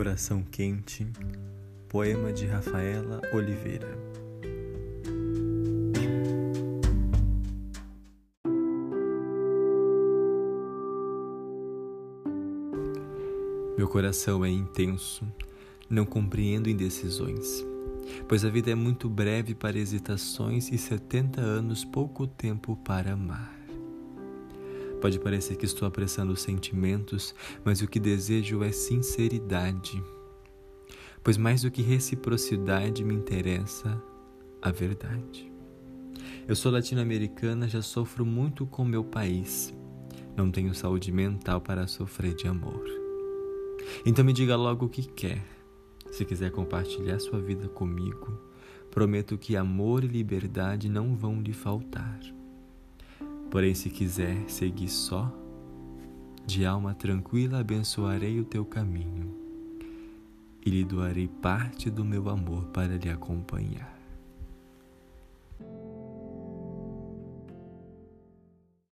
Coração Quente, poema de Rafaela Oliveira. Meu coração é intenso, não compreendo indecisões, pois a vida é muito breve para hesitações e setenta anos pouco tempo para amar. Pode parecer que estou apressando os sentimentos, mas o que desejo é sinceridade. Pois mais do que reciprocidade me interessa a verdade. Eu sou latino-americana, já sofro muito com meu país. Não tenho saúde mental para sofrer de amor. Então me diga logo o que quer. Se quiser compartilhar sua vida comigo, prometo que amor e liberdade não vão lhe faltar. Porém, se quiser seguir só, de alma tranquila abençoarei o teu caminho e lhe doarei parte do meu amor para lhe acompanhar.